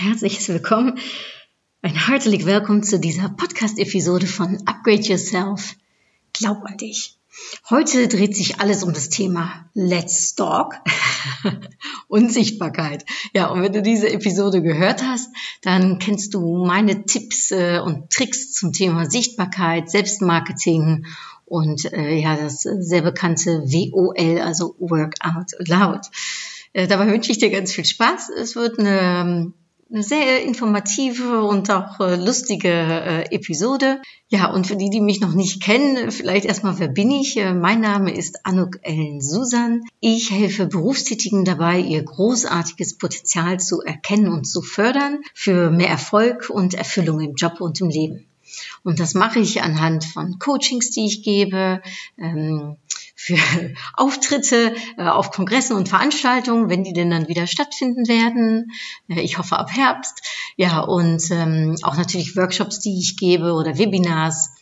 Herzliches Willkommen, ein herzlich Willkommen zu dieser Podcast-Episode von Upgrade Yourself. Glaub an dich. Heute dreht sich alles um das Thema Let's Stalk und Sichtbarkeit. Ja, und wenn du diese Episode gehört hast, dann kennst du meine Tipps äh, und Tricks zum Thema Sichtbarkeit, Selbstmarketing und äh, ja, das sehr bekannte WOL, also Workout Loud. Äh, dabei wünsche ich dir ganz viel Spaß. Es wird eine, sehr informative und auch äh, lustige äh, Episode. Ja, und für die, die mich noch nicht kennen, vielleicht erstmal, wer bin ich? Äh, Mein Name ist Anuk Ellen Susan. Ich helfe Berufstätigen dabei, ihr großartiges Potenzial zu erkennen und zu fördern für mehr Erfolg und Erfüllung im Job und im Leben. Und das mache ich anhand von Coachings, die ich gebe, ähm, für Auftritte äh, auf Kongressen und Veranstaltungen, wenn die denn dann wieder stattfinden werden. Äh, ich hoffe ab Herbst. Ja, und ähm, auch natürlich Workshops, die ich gebe oder Webinars.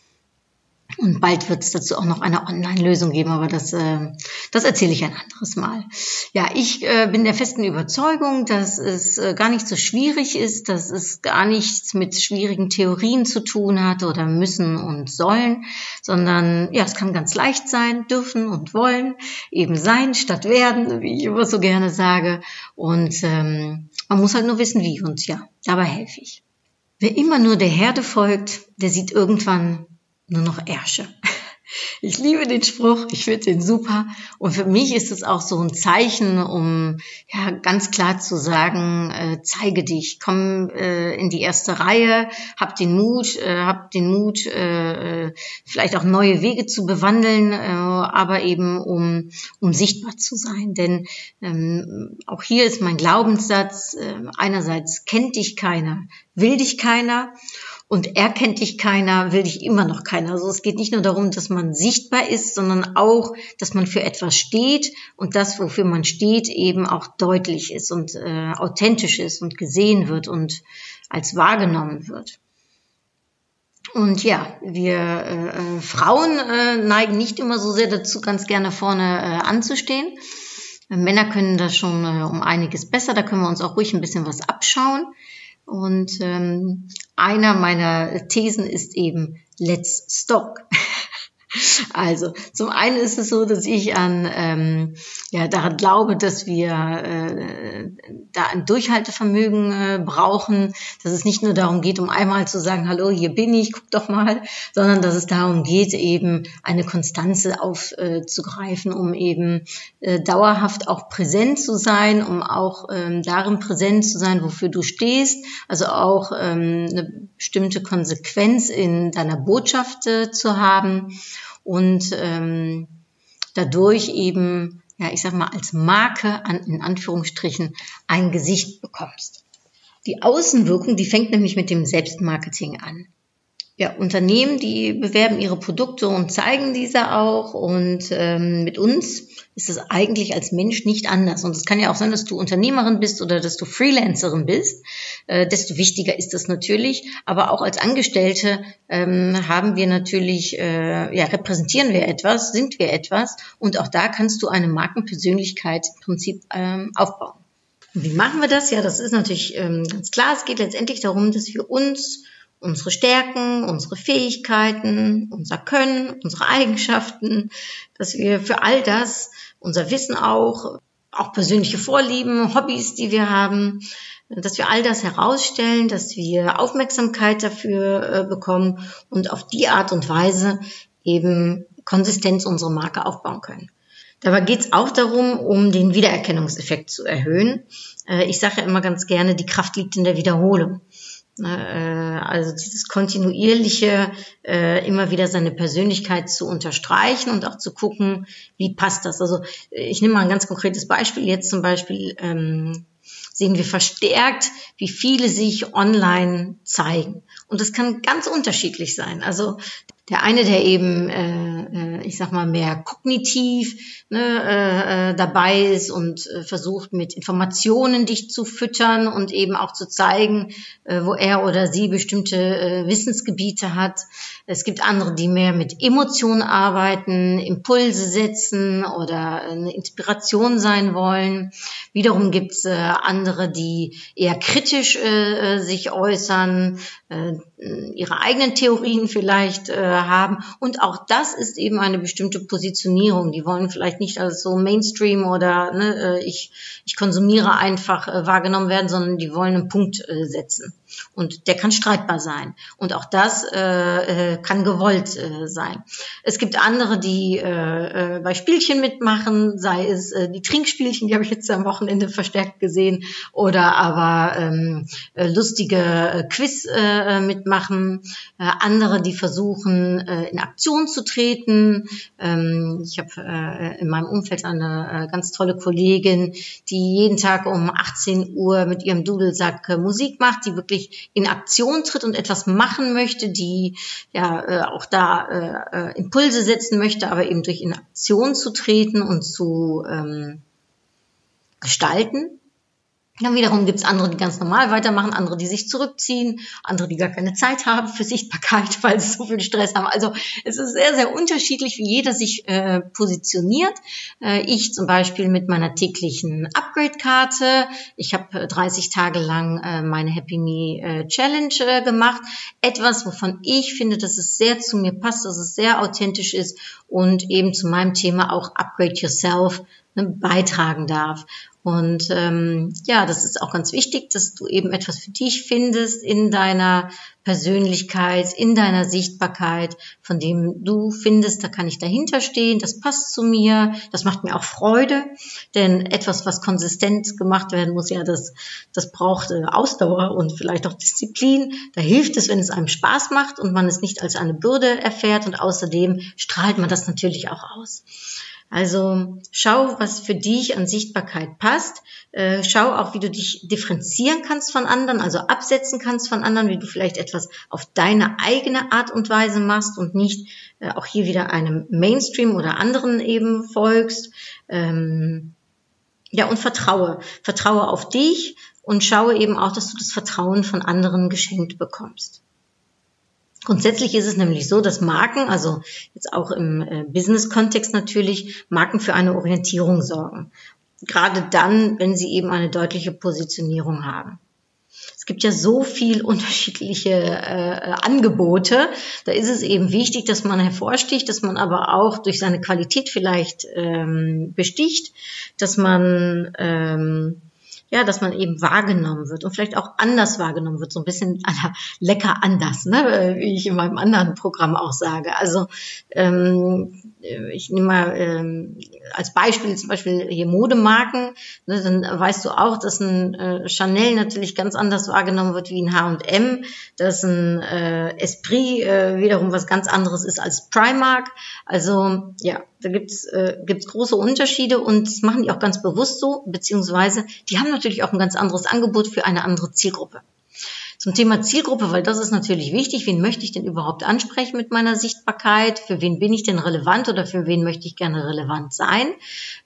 Und bald wird es dazu auch noch eine Online-Lösung geben, aber das, äh, das erzähle ich ein anderes Mal. Ja, ich äh, bin der festen Überzeugung, dass es äh, gar nicht so schwierig ist, dass es gar nichts mit schwierigen Theorien zu tun hat oder müssen und sollen, sondern ja, es kann ganz leicht sein, dürfen und wollen, eben sein statt werden, wie ich immer so gerne sage. Und ähm, man muss halt nur wissen, wie. Und ja, dabei helfe ich. Wer immer nur der Herde folgt, der sieht irgendwann nur noch Ärsche. Ich liebe den Spruch, ich finde den super. Und für mich ist es auch so ein Zeichen, um ja ganz klar zu sagen, äh, zeige dich, komm äh, in die erste Reihe, hab den Mut, äh, hab den Mut, äh, vielleicht auch neue Wege zu bewandeln, äh, aber eben um, um sichtbar zu sein. Denn ähm, auch hier ist mein Glaubenssatz, äh, einerseits kennt dich keiner, will dich keiner. Und erkennt dich keiner, will dich immer noch keiner. Also es geht nicht nur darum, dass man sichtbar ist, sondern auch, dass man für etwas steht und das, wofür man steht, eben auch deutlich ist und äh, authentisch ist und gesehen wird und als wahrgenommen wird. Und ja, wir äh, Frauen äh, neigen nicht immer so sehr dazu, ganz gerne vorne äh, anzustehen. Männer können das schon äh, um einiges besser, da können wir uns auch ruhig ein bisschen was abschauen. Und ähm, einer meiner Thesen ist eben Let's Stock. Also zum einen ist es so, dass ich an ähm, ja daran glaube, dass wir äh, da ein Durchhaltevermögen äh, brauchen, dass es nicht nur darum geht, um einmal zu sagen, hallo, hier bin ich, guck doch mal, sondern dass es darum geht, eben eine Konstanze aufzugreifen, äh, um eben äh, dauerhaft auch präsent zu sein, um auch ähm, darin präsent zu sein, wofür du stehst, also auch ähm, eine bestimmte Konsequenz in deiner Botschaft äh, zu haben und ähm, dadurch eben, ja, ich sag mal, als Marke an, in Anführungsstrichen ein Gesicht bekommst. Die Außenwirkung, die fängt nämlich mit dem Selbstmarketing an. Ja, Unternehmen, die bewerben ihre Produkte und zeigen diese auch. Und ähm, mit uns ist es eigentlich als Mensch nicht anders. Und es kann ja auch sein, dass du Unternehmerin bist oder dass du Freelancerin bist. Äh, desto wichtiger ist das natürlich. Aber auch als Angestellte ähm, haben wir natürlich, äh, ja, repräsentieren wir etwas, sind wir etwas. Und auch da kannst du eine Markenpersönlichkeit im Prinzip ähm, aufbauen. Wie machen wir das? Ja, das ist natürlich ähm, ganz klar. Es geht letztendlich darum, dass wir uns unsere Stärken, unsere Fähigkeiten, unser Können, unsere Eigenschaften, dass wir für all das, unser Wissen auch, auch persönliche Vorlieben, Hobbys, die wir haben, dass wir all das herausstellen, dass wir Aufmerksamkeit dafür äh, bekommen und auf die Art und Weise eben Konsistenz unserer Marke aufbauen können. Dabei geht es auch darum, um den Wiedererkennungseffekt zu erhöhen. Äh, ich sage ja immer ganz gerne, die Kraft liegt in der Wiederholung. Ne, äh, also dieses kontinuierliche, äh, immer wieder seine Persönlichkeit zu unterstreichen und auch zu gucken, wie passt das. Also ich nehme mal ein ganz konkretes Beispiel. Jetzt zum Beispiel ähm, sehen wir verstärkt, wie viele sich online zeigen. Und das kann ganz unterschiedlich sein. Also der eine, der eben, äh, äh, ich sag mal, mehr kognitiv ne, äh, äh, dabei ist und äh, versucht, mit Informationen dich zu füttern und eben auch zu zeigen, äh, wo er oder sie bestimmte äh, Wissensgebiete hat. Es gibt andere, die mehr mit Emotionen arbeiten, Impulse setzen oder eine Inspiration sein wollen. Wiederum gibt es äh, andere, die eher kritisch äh, äh sich äußern, äh, ihre eigenen Theorien vielleicht äh, haben. Und auch das ist eben eine bestimmte Positionierung. Die wollen vielleicht nicht als so Mainstream oder ne, äh, ich, ich konsumiere einfach äh, wahrgenommen werden, sondern die wollen einen Punkt äh, setzen. Und der kann streitbar sein. Und auch das äh, äh, kann gewollt äh, sein. Es gibt andere, die äh, äh, bei Spielchen mitmachen, sei es äh, die Trinkspielchen, die habe ich jetzt am Wochenende verstärkt gesehen, oder aber ähm, äh, lustige äh, Quiz äh, mitmachen. Äh, andere, die versuchen, äh, in Aktion zu treten. Ähm, ich habe äh, in meinem Umfeld eine äh, ganz tolle Kollegin, die jeden Tag um 18 Uhr mit ihrem Dudelsack äh, Musik macht, die wirklich wirklich in Aktion tritt und etwas machen möchte, die ja äh, auch da äh, äh, Impulse setzen möchte, aber eben durch in Aktion zu treten und zu ähm, gestalten, dann wiederum gibt's andere, die ganz normal weitermachen, andere, die sich zurückziehen, andere, die gar keine Zeit haben für Sichtbarkeit, weil sie so viel Stress haben. Also es ist sehr, sehr unterschiedlich, wie jeder sich äh, positioniert. Äh, ich zum Beispiel mit meiner täglichen Upgrade-Karte. Ich habe 30 Tage lang äh, meine Happy Me äh, Challenge äh, gemacht. Etwas, wovon ich finde, dass es sehr zu mir passt, dass es sehr authentisch ist und eben zu meinem Thema auch Upgrade Yourself beitragen darf. Und ähm, ja, das ist auch ganz wichtig, dass du eben etwas für dich findest in deiner Persönlichkeit, in deiner Sichtbarkeit, von dem du findest, da kann ich dahinter stehen, das passt zu mir, das macht mir auch Freude, denn etwas, was konsistent gemacht werden muss, ja, das, das braucht äh, Ausdauer und vielleicht auch Disziplin. Da hilft es, wenn es einem Spaß macht und man es nicht als eine Bürde erfährt und außerdem strahlt man das natürlich auch aus. Also schau, was für dich an Sichtbarkeit passt. Äh, schau auch, wie du dich differenzieren kannst von anderen, also absetzen kannst von anderen, wie du vielleicht etwas auf deine eigene Art und Weise machst und nicht äh, auch hier wieder einem Mainstream oder anderen eben folgst. Ähm, ja, und vertraue. Vertraue auf dich und schaue eben auch, dass du das Vertrauen von anderen geschenkt bekommst. Grundsätzlich ist es nämlich so, dass Marken, also jetzt auch im äh, Business-Kontext natürlich, Marken für eine Orientierung sorgen. Gerade dann, wenn sie eben eine deutliche Positionierung haben. Es gibt ja so viel unterschiedliche äh, Angebote. Da ist es eben wichtig, dass man hervorsticht, dass man aber auch durch seine Qualität vielleicht ähm, besticht, dass man ähm, ja, dass man eben wahrgenommen wird und vielleicht auch anders wahrgenommen wird, so ein bisschen lecker anders, ne, wie ich in meinem anderen Programm auch sage. Also ähm, ich nehme mal ähm, als Beispiel zum Beispiel hier Modemarken, ne, dann weißt du auch, dass ein äh, Chanel natürlich ganz anders wahrgenommen wird wie ein H&M, dass ein äh, Esprit äh, wiederum was ganz anderes ist als Primark. Also ja, da gibt's äh, gibt's große Unterschiede und das machen die auch ganz bewusst so, beziehungsweise die haben natürlich auch ein ganz anderes Angebot für eine andere Zielgruppe. Zum Thema Zielgruppe, weil das ist natürlich wichtig. Wen möchte ich denn überhaupt ansprechen mit meiner Sichtbarkeit? Für wen bin ich denn relevant oder für wen möchte ich gerne relevant sein?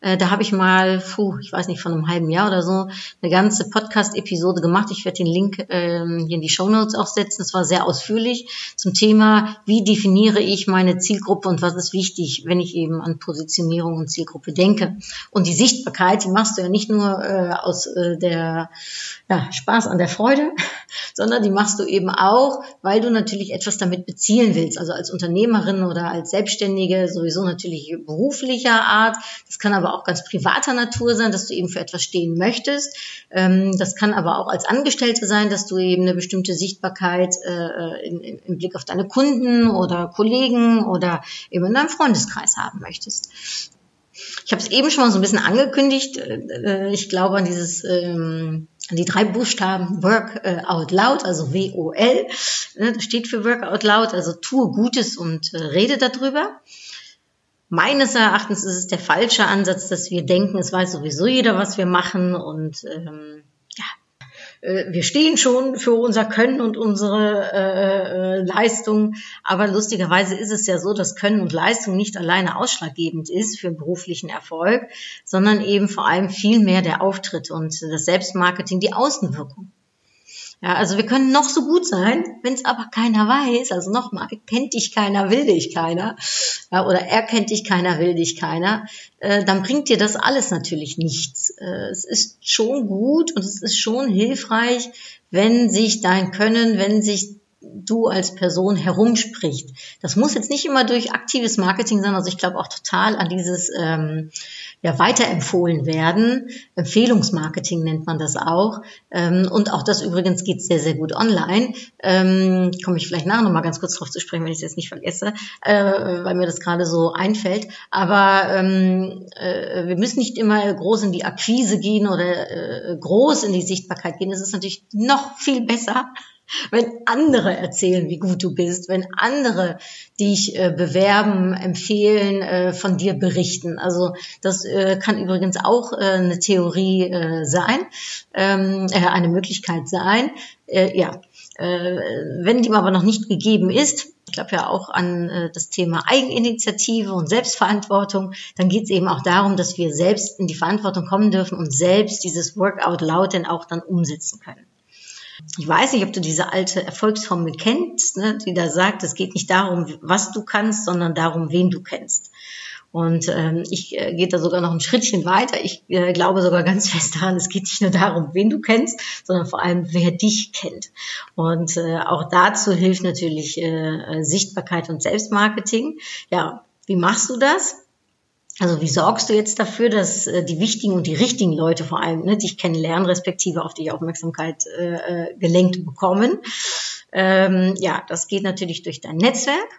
Äh, da habe ich mal, puh, ich weiß nicht, von einem halben Jahr oder so, eine ganze Podcast-Episode gemacht. Ich werde den Link ähm, hier in die Show Notes auch setzen. Das war sehr ausführlich zum Thema, wie definiere ich meine Zielgruppe und was ist wichtig, wenn ich eben an Positionierung und Zielgruppe denke. Und die Sichtbarkeit, die machst du ja nicht nur äh, aus äh, der ja, Spaß an der Freude, sondern sondern die machst du eben auch, weil du natürlich etwas damit bezielen willst. Also als Unternehmerin oder als Selbstständige sowieso natürlich beruflicher Art. Das kann aber auch ganz privater Natur sein, dass du eben für etwas stehen möchtest. Ähm, das kann aber auch als Angestellte sein, dass du eben eine bestimmte Sichtbarkeit äh, im Blick auf deine Kunden oder Kollegen oder eben in deinem Freundeskreis haben möchtest. Ich habe es eben schon mal so ein bisschen angekündigt. Äh, ich glaube an dieses ähm, die drei Buchstaben Work äh, Out Loud, also W-O-L, ne, steht für Work Out Loud, also tue Gutes und äh, rede darüber. Meines Erachtens ist es der falsche Ansatz, dass wir denken, es weiß sowieso jeder, was wir machen und ähm, äh, wir stehen schon für unser Können und unsere äh, äh, Leistung. Aber lustigerweise ist es ja so, dass Können und Leistung nicht alleine ausschlaggebend ist für beruflichen Erfolg, sondern eben vor allem viel mehr der Auftritt und das Selbstmarketing, die Außenwirkung. Ja, also wir können noch so gut sein, wenn es aber keiner weiß. Also nochmal, kennt dich keiner, will dich keiner. Ja, oder erkennt dich keiner, will dich keiner. Äh, dann bringt dir das alles natürlich nichts. Äh, es ist schon gut und es ist schon hilfreich, wenn sich dein Können, wenn sich du als Person herumspricht. Das muss jetzt nicht immer durch aktives Marketing sein. Also ich glaube auch total an dieses ähm, ja, weiterempfohlen werden. Empfehlungsmarketing nennt man das auch. Ähm, und auch das übrigens geht sehr, sehr gut online. Ähm, Komme ich vielleicht nachher nochmal ganz kurz drauf zu sprechen, wenn ich es jetzt nicht vergesse, äh, weil mir das gerade so einfällt. Aber ähm, äh, wir müssen nicht immer groß in die Akquise gehen oder äh, groß in die Sichtbarkeit gehen. Es ist natürlich noch viel besser, wenn andere erzählen, wie gut du bist, wenn andere dich äh, bewerben, empfehlen, äh, von dir berichten. Also das äh, kann übrigens auch äh, eine Theorie äh, sein, ähm, äh, eine Möglichkeit sein. Ja, wenn die aber noch nicht gegeben ist, ich glaube ja auch an das Thema Eigeninitiative und Selbstverantwortung, dann geht es eben auch darum, dass wir selbst in die Verantwortung kommen dürfen und selbst dieses Workout laut denn auch dann umsetzen können. Ich weiß nicht, ob du diese alte Erfolgsformel kennst, ne, die da sagt, es geht nicht darum, was du kannst, sondern darum, wen du kennst. Und ähm, ich äh, gehe da sogar noch ein Schrittchen weiter. Ich äh, glaube sogar ganz fest daran, es geht nicht nur darum, wen du kennst, sondern vor allem, wer dich kennt. Und äh, auch dazu hilft natürlich äh, Sichtbarkeit und Selbstmarketing. Ja, wie machst du das? Also wie sorgst du jetzt dafür, dass äh, die wichtigen und die richtigen Leute vor allem ne, dich kennenlernen, respektive auf dich Aufmerksamkeit äh, äh, gelenkt bekommen? Ähm, ja, das geht natürlich durch dein Netzwerk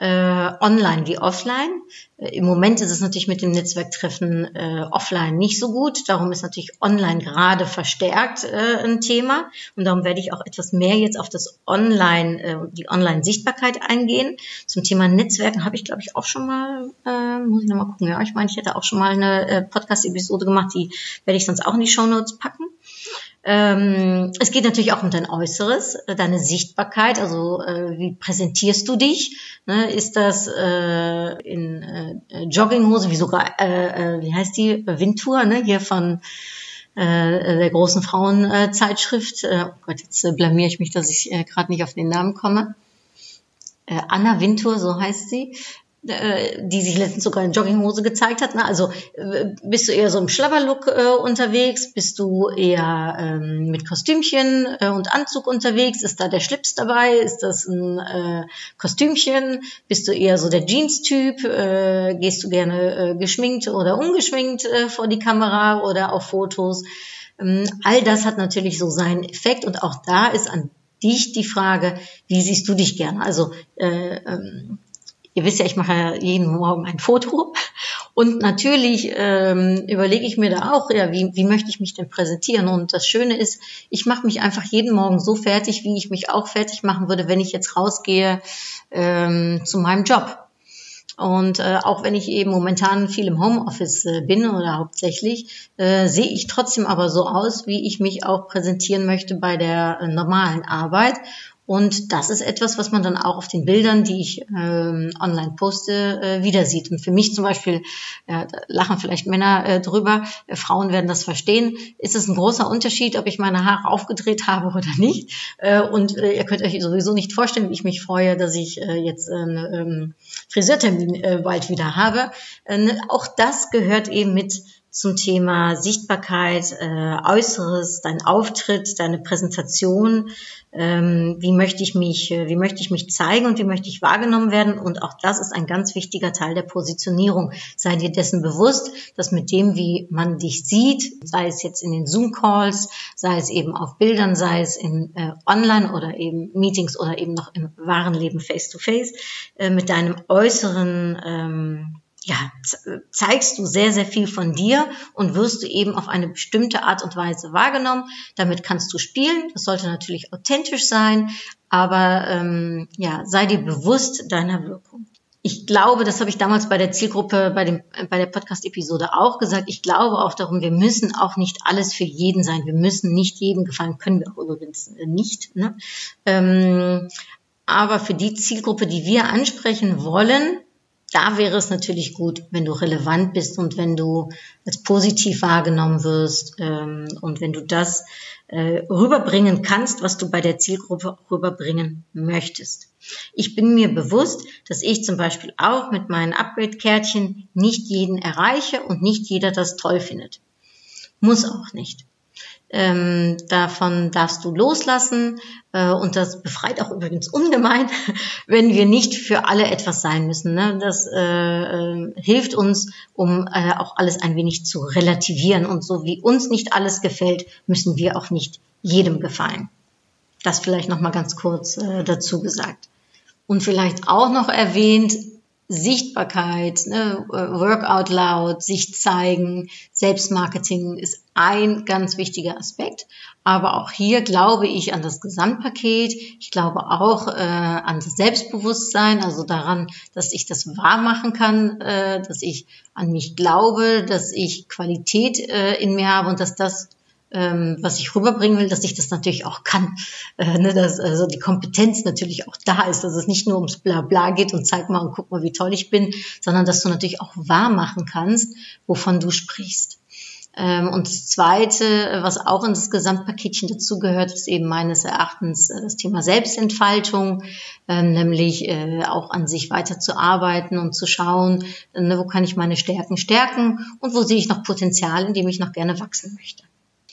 äh, online wie offline. Äh, Im Moment ist es natürlich mit dem Netzwerktreffen äh, offline nicht so gut. Darum ist natürlich online gerade verstärkt äh, ein Thema. Und darum werde ich auch etwas mehr jetzt auf das Online, äh, die Online-Sichtbarkeit eingehen. Zum Thema Netzwerken habe ich, glaube ich, auch schon mal, äh, muss ich nochmal gucken, ja, ich meine, ich hätte auch schon mal eine äh, Podcast-Episode gemacht, die werde ich sonst auch in die Show Notes packen. Ähm, es geht natürlich auch um dein Äußeres, äh, deine Sichtbarkeit, also äh, wie präsentierst du dich? Ne? Ist das äh, in äh, Jogginghose, wie sogar, äh, äh, wie heißt die, Windtour, ne? hier von der großen Frauenzeitschrift. Oh Gott, jetzt blamier ich mich, dass ich gerade nicht auf den Namen komme. Anna Wintour, so heißt sie. Äh, die sich letztens sogar in Jogginghose gezeigt hat. Ne? Also äh, bist du eher so im Schlabberlook äh, unterwegs? Bist du eher ähm, mit Kostümchen äh, und Anzug unterwegs? Ist da der Schlips dabei? Ist das ein äh, Kostümchen? Bist du eher so der Jeans-Typ? Äh, gehst du gerne äh, geschminkt oder ungeschminkt äh, vor die Kamera oder auf Fotos? Ähm, all das hat natürlich so seinen Effekt und auch da ist an dich die Frage, wie siehst du dich gerne? Also äh, ähm, Ihr wisst ja, ich mache ja jeden Morgen ein Foto und natürlich ähm, überlege ich mir da auch, ja, wie, wie möchte ich mich denn präsentieren? Und das Schöne ist, ich mache mich einfach jeden Morgen so fertig, wie ich mich auch fertig machen würde, wenn ich jetzt rausgehe ähm, zu meinem Job. Und äh, auch wenn ich eben momentan viel im Homeoffice äh, bin oder hauptsächlich, äh, sehe ich trotzdem aber so aus, wie ich mich auch präsentieren möchte bei der äh, normalen Arbeit. Und das ist etwas, was man dann auch auf den Bildern, die ich ähm, online poste, äh, wieder sieht. Und für mich zum Beispiel, äh, lachen vielleicht Männer äh, drüber, äh, Frauen werden das verstehen, ist es ein großer Unterschied, ob ich meine Haare aufgedreht habe oder nicht. Äh, und äh, ihr könnt euch sowieso nicht vorstellen, wie ich mich freue, dass ich äh, jetzt einen ähm, Friseurtermin äh, bald wieder habe. Äh, auch das gehört eben mit zum Thema Sichtbarkeit, äh, Äußeres, dein Auftritt, deine Präsentation, ähm, wie möchte ich mich, äh, wie möchte ich mich zeigen und wie möchte ich wahrgenommen werden. Und auch das ist ein ganz wichtiger Teil der Positionierung. Sei dir dessen bewusst, dass mit dem, wie man dich sieht, sei es jetzt in den Zoom-Calls, sei es eben auf Bildern, sei es in äh, Online oder eben Meetings oder eben noch im wahren Leben face-to-face, -face, äh, mit deinem äußeren ähm, ja, zeigst du sehr, sehr viel von dir und wirst du eben auf eine bestimmte Art und Weise wahrgenommen. Damit kannst du spielen. Das sollte natürlich authentisch sein, aber ähm, ja, sei dir bewusst deiner Wirkung. ich glaube, das habe ich damals bei der Zielgruppe, bei, dem, bei der Podcast-Episode auch gesagt, ich glaube auch darum, wir müssen auch nicht alles für jeden sein. Wir müssen nicht jedem gefallen, können wir auch übrigens nicht. Ne? Ähm, aber für die Zielgruppe, die wir ansprechen wollen, da wäre es natürlich gut, wenn du relevant bist und wenn du als positiv wahrgenommen wirst ähm, und wenn du das äh, rüberbringen kannst, was du bei der Zielgruppe rüberbringen möchtest. Ich bin mir bewusst, dass ich zum Beispiel auch mit meinen Upgrade-Kärtchen nicht jeden erreiche und nicht jeder das toll findet. Muss auch nicht. Ähm, davon darfst du loslassen äh, und das befreit auch übrigens ungemein, wenn wir nicht für alle etwas sein müssen. Ne? Das äh, äh, hilft uns, um äh, auch alles ein wenig zu relativieren und so wie uns nicht alles gefällt, müssen wir auch nicht jedem gefallen. Das vielleicht noch mal ganz kurz äh, dazu gesagt. Und vielleicht auch noch erwähnt, Sichtbarkeit, ne, Work out loud, sich zeigen, Selbstmarketing ist ein ganz wichtiger Aspekt. Aber auch hier glaube ich an das Gesamtpaket. Ich glaube auch äh, an das Selbstbewusstsein, also daran, dass ich das wahr machen kann, äh, dass ich an mich glaube, dass ich Qualität äh, in mir habe und dass das ähm, was ich rüberbringen will, dass ich das natürlich auch kann. Äh, ne, dass also die Kompetenz natürlich auch da ist, dass es nicht nur ums Blabla geht und zeig mal und guck mal, wie toll ich bin, sondern dass du natürlich auch wahr machen kannst, wovon du sprichst. Ähm, und das Zweite, was auch in das Gesamtpaketchen dazugehört, ist eben meines Erachtens äh, das Thema Selbstentfaltung, ähm, nämlich äh, auch an sich weiterzuarbeiten und zu schauen, ne, wo kann ich meine Stärken stärken und wo sehe ich noch Potenzial, in dem ich noch gerne wachsen möchte.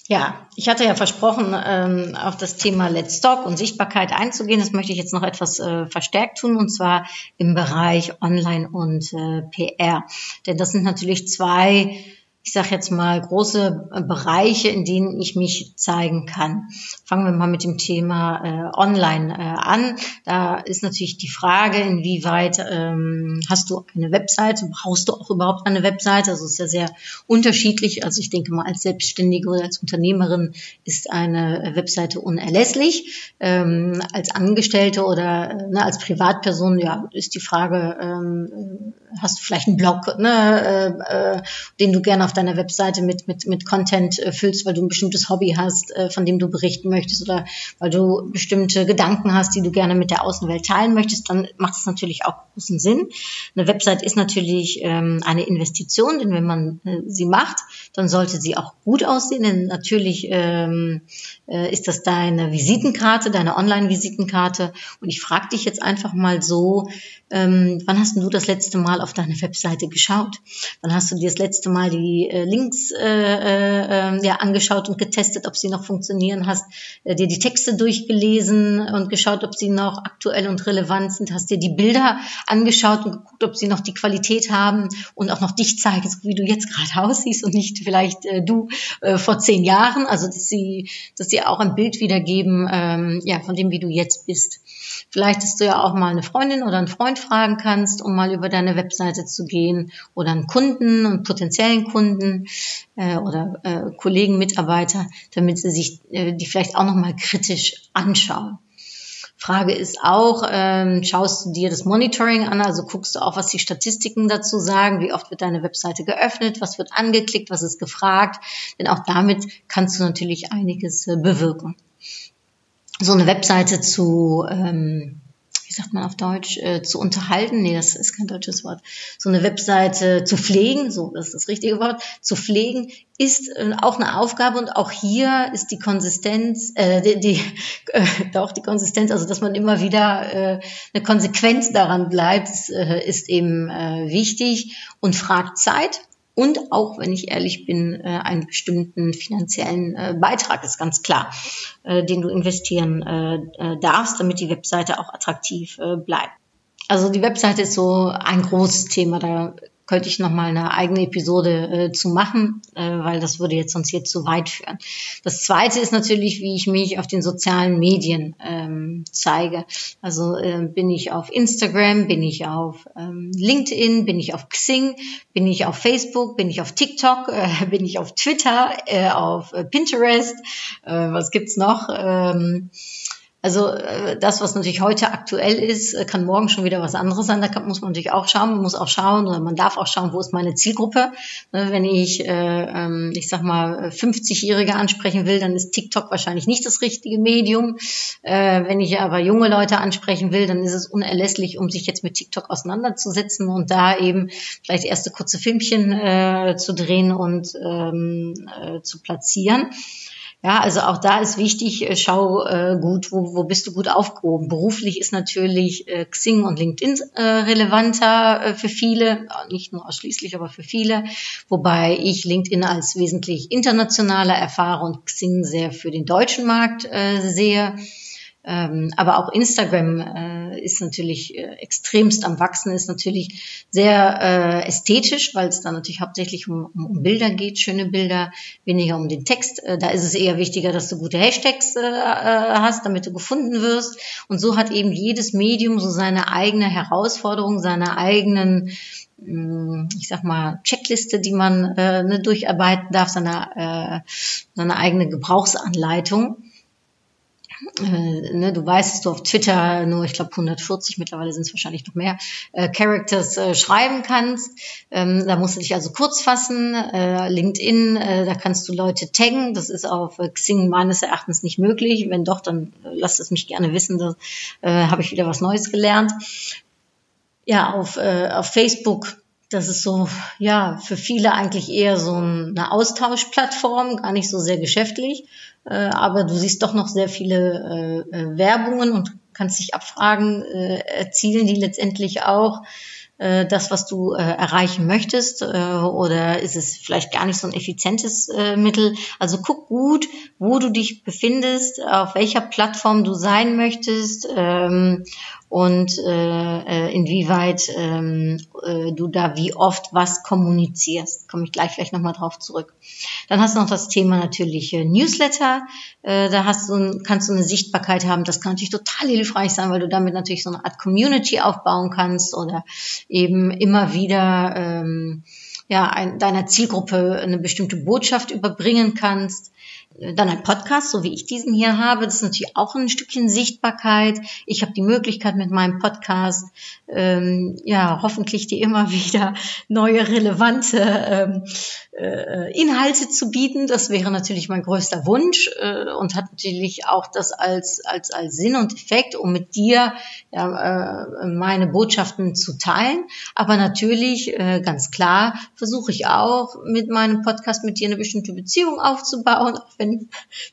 Ja, ich hatte ja versprochen, ähm, auf das Thema Let's Talk und Sichtbarkeit einzugehen. Das möchte ich jetzt noch etwas äh, verstärkt tun, und zwar im Bereich Online und äh, PR. Denn das sind natürlich zwei ich sage jetzt mal, große äh, Bereiche, in denen ich mich zeigen kann. Fangen wir mal mit dem Thema äh, Online äh, an. Da ist natürlich die Frage, inwieweit ähm, hast du eine Webseite, brauchst du auch überhaupt eine Webseite? Also es ist ja sehr unterschiedlich. Also ich denke mal, als Selbstständige oder als Unternehmerin ist eine Webseite unerlässlich. Ähm, als Angestellte oder äh, ne, als Privatperson, ja, ist die Frage, ähm, hast du vielleicht einen Blog, ne, äh, äh, den du gerne auf deiner Webseite mit, mit, mit Content äh, füllst, weil du ein bestimmtes Hobby hast, äh, von dem du berichten möchtest oder weil du bestimmte Gedanken hast, die du gerne mit der Außenwelt teilen möchtest, dann macht es natürlich auch großen Sinn. Eine Website ist natürlich ähm, eine Investition, denn wenn man äh, sie macht, dann sollte sie auch gut aussehen, denn natürlich ähm, äh, ist das deine Visitenkarte, deine Online-Visitenkarte. Und ich frage dich jetzt einfach mal so, ähm, wann hast du das letzte Mal auf deine Webseite geschaut? Wann hast du dir das letzte Mal die äh, Links äh, äh, ja, angeschaut und getestet, ob sie noch funktionieren? Hast äh, dir die Texte durchgelesen und geschaut, ob sie noch aktuell und relevant sind? Hast dir die Bilder angeschaut und geguckt, ob sie noch die Qualität haben und auch noch dich zeigen, so wie du jetzt gerade aussiehst und nicht vielleicht äh, du äh, vor zehn Jahren? Also dass sie, dass sie auch ein Bild wiedergeben, ähm, ja, von dem, wie du jetzt bist. Vielleicht, dass du ja auch mal eine Freundin oder einen Freund fragen kannst, um mal über deine Webseite zu gehen oder einen Kunden und potenziellen Kunden äh, oder äh, Kollegen, Mitarbeiter, damit sie sich äh, die vielleicht auch noch mal kritisch anschauen. Frage ist auch, ähm, schaust du dir das Monitoring an, also guckst du auch, was die Statistiken dazu sagen, wie oft wird deine Webseite geöffnet, was wird angeklickt, was ist gefragt, denn auch damit kannst du natürlich einiges äh, bewirken. So eine Webseite zu, ähm, wie sagt man auf Deutsch, äh, zu unterhalten, nee, das ist kein deutsches Wort, so eine Webseite zu pflegen, so das ist das richtige Wort, zu pflegen, ist äh, auch eine Aufgabe. Und auch hier ist die Konsistenz, äh, die, die äh, auch die Konsistenz, also dass man immer wieder äh, eine Konsequenz daran bleibt, ist, äh, ist eben äh, wichtig und fragt Zeit und auch, wenn ich ehrlich bin, äh, einen bestimmten finanziellen äh, Beitrag ist ganz klar, äh, den du investieren darfst, damit die Webseite auch attraktiv bleibt. Also die Webseite ist so ein großes Thema, da könnte ich noch mal eine eigene Episode äh, zu machen, äh, weil das würde jetzt sonst jetzt zu weit führen. Das zweite ist natürlich, wie ich mich auf den sozialen Medien ähm, zeige. Also äh, bin ich auf Instagram, bin ich auf ähm, LinkedIn, bin ich auf Xing, bin ich auf Facebook, bin ich auf TikTok, äh, bin ich auf Twitter, äh, auf äh, Pinterest, äh, was gibt's noch? Ähm, Also äh, das, was natürlich heute aktuell ist, äh, kann morgen schon wieder was anderes sein. Da muss man natürlich auch schauen. Man muss auch schauen oder man darf auch schauen, wo ist meine Zielgruppe. Ne, wenn ich, äh, ähm, ich sag mal, 50-Jährige ansprechen will, dann ist TikTok wahrscheinlich nicht das richtige Medium. Wenn ich aber junge Leute ansprechen will, dann ist es unerlässlich, um sich jetzt mit TikTok auseinanderzusetzen und da eben vielleicht erste kurze Filmchen zu drehen und ähm, äh, zu platzieren. Ja, also auch da ist wichtig, äh, schau äh, gut, wo, wo bist du gut aufgehoben. Beruflich ist natürlich äh, Xing und LinkedIn äh, relevanter äh, für viele, nicht nur ausschließlich, aber für viele, wobei ich LinkedIn als wesentlich internationaler erfahre und Xing sehr für den deutschen Markt äh, sehe. Ähm, aber auch Instagram äh, ist natürlich äh, extremst am Wachsen, ist natürlich sehr äh, ästhetisch, weil es da natürlich hauptsächlich um, um, Bilder geht, schöne Bilder, weniger um den Text. Äh, da ist es eher wichtiger, dass du gute Hashtags äh, äh, hast, damit du gefunden wirst. Und so hat eben jedes Medium so seine eigene Herausforderung, seine eigenen mm, ich sag mal, Checkliste, die man äh, ne, durcharbeiten darf, seine, äh, seine eigene Gebrauchsanleitung äh, ne, du weißt, dass du auf Twitter nur, ich glaube 140, mittlerweile sind es wahrscheinlich noch mehr, äh, Characters äh, schreiben kannst. Ähm, da musst du dich also kurz fassen. Äh, LinkedIn, äh, da kannst du Leute taggen. Das ist auf äh, Xing meines Erachtens nicht möglich. Wenn doch, dann äh, lasst es mich gerne wissen. Da äh, habe ich wieder was Neues gelernt. Ja, auf, äh, auf Facebook das ist so, ja, für viele eigentlich eher so eine Austauschplattform, gar nicht so sehr geschäftlich. Äh, aber du siehst doch noch sehr viele äh, äh, Werbungen und kannst dich abfragen, erzielen die letztendlich auch das, was du erreichen möchtest, oder ist es vielleicht gar nicht so ein effizientes Mittel? Also guck gut, wo du dich befindest, auf welcher Plattform du sein möchtest ähm, und äh, äh, inwieweit ähm, äh, du da wie oft was kommunizierst. Komme ich gleich vielleicht nochmal drauf zurück. Dann hast du noch das Thema natürlich äh, Newsletter. Äh, da hast du, kannst du eine Sichtbarkeit haben. Das kann natürlich total hilfreich sein, weil du damit natürlich so eine Art Community aufbauen kannst oder eben immer wieder ähm, ja, ein, deiner Zielgruppe eine bestimmte Botschaft überbringen kannst dann ein Podcast, so wie ich diesen hier habe. Das ist natürlich auch ein Stückchen Sichtbarkeit. Ich habe die Möglichkeit mit meinem Podcast, ähm, ja, hoffentlich dir immer wieder neue relevante ähm, äh, Inhalte zu bieten. Das wäre natürlich mein größter Wunsch äh, und hat natürlich auch das als, als, als Sinn und Effekt, um mit dir ja, äh, meine Botschaften zu teilen. Aber natürlich, äh, ganz klar, versuche ich auch mit meinem Podcast mit dir eine bestimmte Beziehung aufzubauen, auch wenn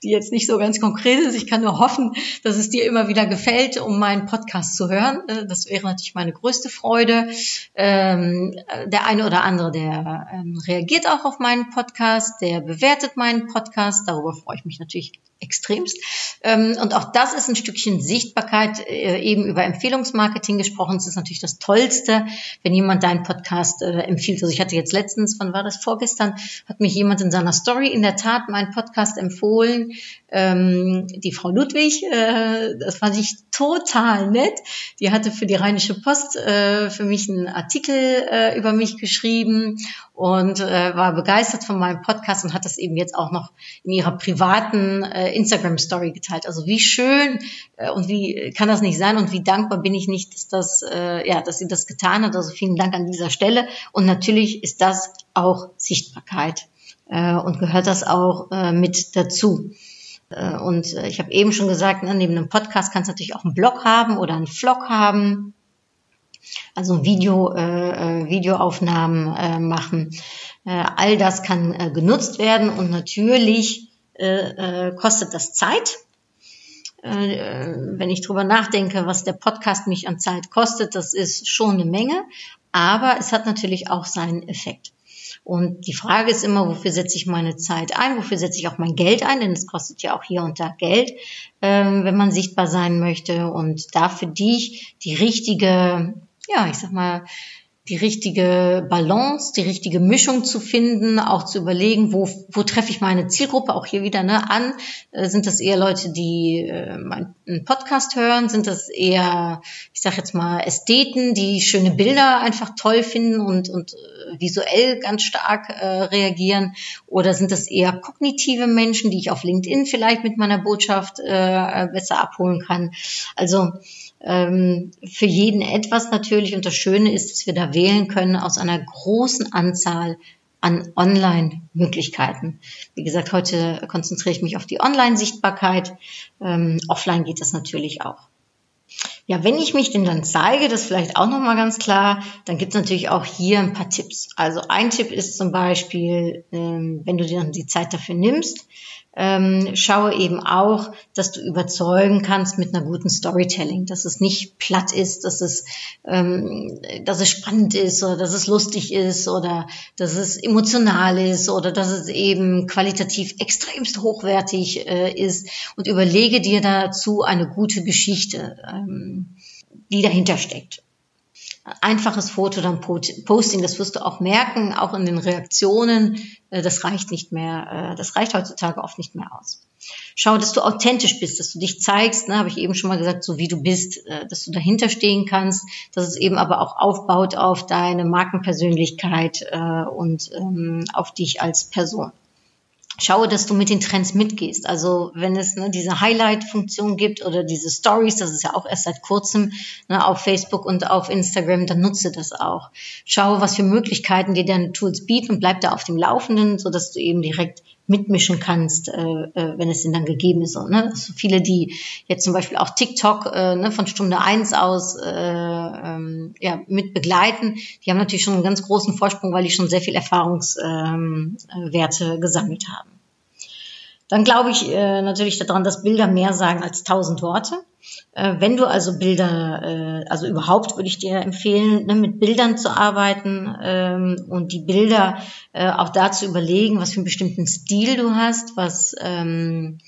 die jetzt nicht so ganz konkret ist. Ich kann nur hoffen, dass es dir immer wieder gefällt, um meinen Podcast zu hören. Äh, das wäre natürlich meine größte Freude. Ähm, der eine oder andere, der ähm, reagiert auch auf meinen Podcast, der bewertet meinen Podcast. Darüber freue ich mich natürlich extremst. Ähm, und auch das ist ein Stückchen Sichtbarkeit, äh, eben über Empfehlungsmarketing gesprochen. Es ist natürlich das Tollste, wenn jemand deinen Podcast äh, empfiehlt. Also ich hatte jetzt letztens, wann war das vorgestern, hat mich jemand in seiner Story in der Tat meinen Podcast empfohlen. Ähm, die Frau Ludwig, äh, das fand ich total nett. Die hatte für die Rheinische Post äh, für mich einen Artikel äh, über mich geschrieben und äh, war begeistert von meinem Podcast und hat das eben jetzt auch noch in ihrer privaten äh, Instagram Story geteilt. Also wie schön äh, und wie kann das nicht sein und wie dankbar bin ich nicht, dass das äh, ja, dass sie das getan hat. Also vielen Dank an dieser Stelle und natürlich ist das auch Sichtbarkeit äh, und gehört das auch äh, mit dazu. Äh, und äh, ich habe eben schon gesagt, ne, neben einem Podcast kannst du natürlich auch einen Blog haben oder einen Vlog haben also Video, äh, äh, Videoaufnahmen machen. All das kann genutzt werden und natürlich kostet das Zeit. Wenn ich drüber nachdenke, was der Podcast mich an Zeit kostet, das ist schon eine Menge, aber es hat natürlich auch seinen Effekt. Und die Frage ist immer, wofür setze ich meine Zeit ein, wofür setze ich auch mein Geld ein, denn es kostet ja auch hier und da Geld, ähm, wenn man sichtbar sein möchte. Und da für dich die richtige ja, ich sag mal, die richtige Balance, die richtige Mischung zu finden, auch zu überlegen, wo, wo treffe ich meine Zielgruppe auch hier wieder ne, an. Äh, sind das eher Leute, die äh, meinen Podcast hören? Sind das eher, ich sage jetzt mal, Ästheten, die schöne Bilder einfach toll finden und, und äh, visuell ganz stark äh, reagieren? Oder sind das eher kognitive Menschen, die ich auf LinkedIn vielleicht mit meiner Botschaft äh, besser abholen kann? Also ähm, für jeden etwas natürlich. Und das Schöne ist, dass wir da wählen können aus einer großen Anzahl an Online-Möglichkeiten. Wie gesagt, heute konzentriere ich mich auf die Online-Sichtbarkeit. Ähm, offline geht das natürlich auch. Ja, wenn ich mich denn dann zeige, das vielleicht auch nochmal ganz klar, dann gibt es natürlich auch hier ein paar Tipps. Also ein Tipp ist zum Beispiel, ähm, wenn du dir dann die Zeit dafür nimmst, ähm, schaue eben auch, dass du überzeugen kannst mit einer guten Storytelling, dass es nicht platt ist, dass es, ähm, dass es spannend ist oder dass es lustig ist oder dass es emotional ist oder dass es eben qualitativ extremst hochwertig äh, ist. Und überlege dir dazu eine gute Geschichte, ähm, die dahinter steckt einfaches Foto dann Posting, das wirst du auch merken, auch in den Reaktionen, äh, das reicht nicht mehr, äh, das reicht heutzutage oft nicht mehr aus. Schau, dass du authentisch bist, dass du dich zeigst, ne, habe ich eben schon mal gesagt, so wie du bist, äh, dass du dahinter stehen kannst, dass es eben aber auch aufbaut auf deine Markenpersönlichkeit und ähm, auf dich als Person schaue, dass du mit den Trends mitgehst. Also wenn es ne, diese Highlight-Funktion gibt oder diese Stories, das ist ja auch erst seit kurzem ne, auf Facebook und auf Instagram, dann nutze das auch. Schaue, was für Möglichkeiten dir deine Tools bieten und bleib da auf dem Laufenden, so dass du eben direkt mitmischen kannst, äh, äh, wenn es denn dann gegeben ist. So, ne? so viele, die jetzt zum Beispiel auch TikTok äh, ne, von Stunde eins aus äh, ähm, ja, mit begleiten, die haben natürlich schon einen ganz großen Vorsprung, weil die schon sehr viel Erfahrungswerte ähm, äh, gesammelt haben. Dann glaube ich äh, natürlich daran, dass Bilder mehr sagen als tausend Worte. Äh, wenn du also Bilder, äh, also überhaupt würde ich dir empfehlen, ne, mit Bildern zu arbeiten ähm, und die Bilder äh, auch da zu überlegen, was für einen bestimmten Stil du hast, was ähm,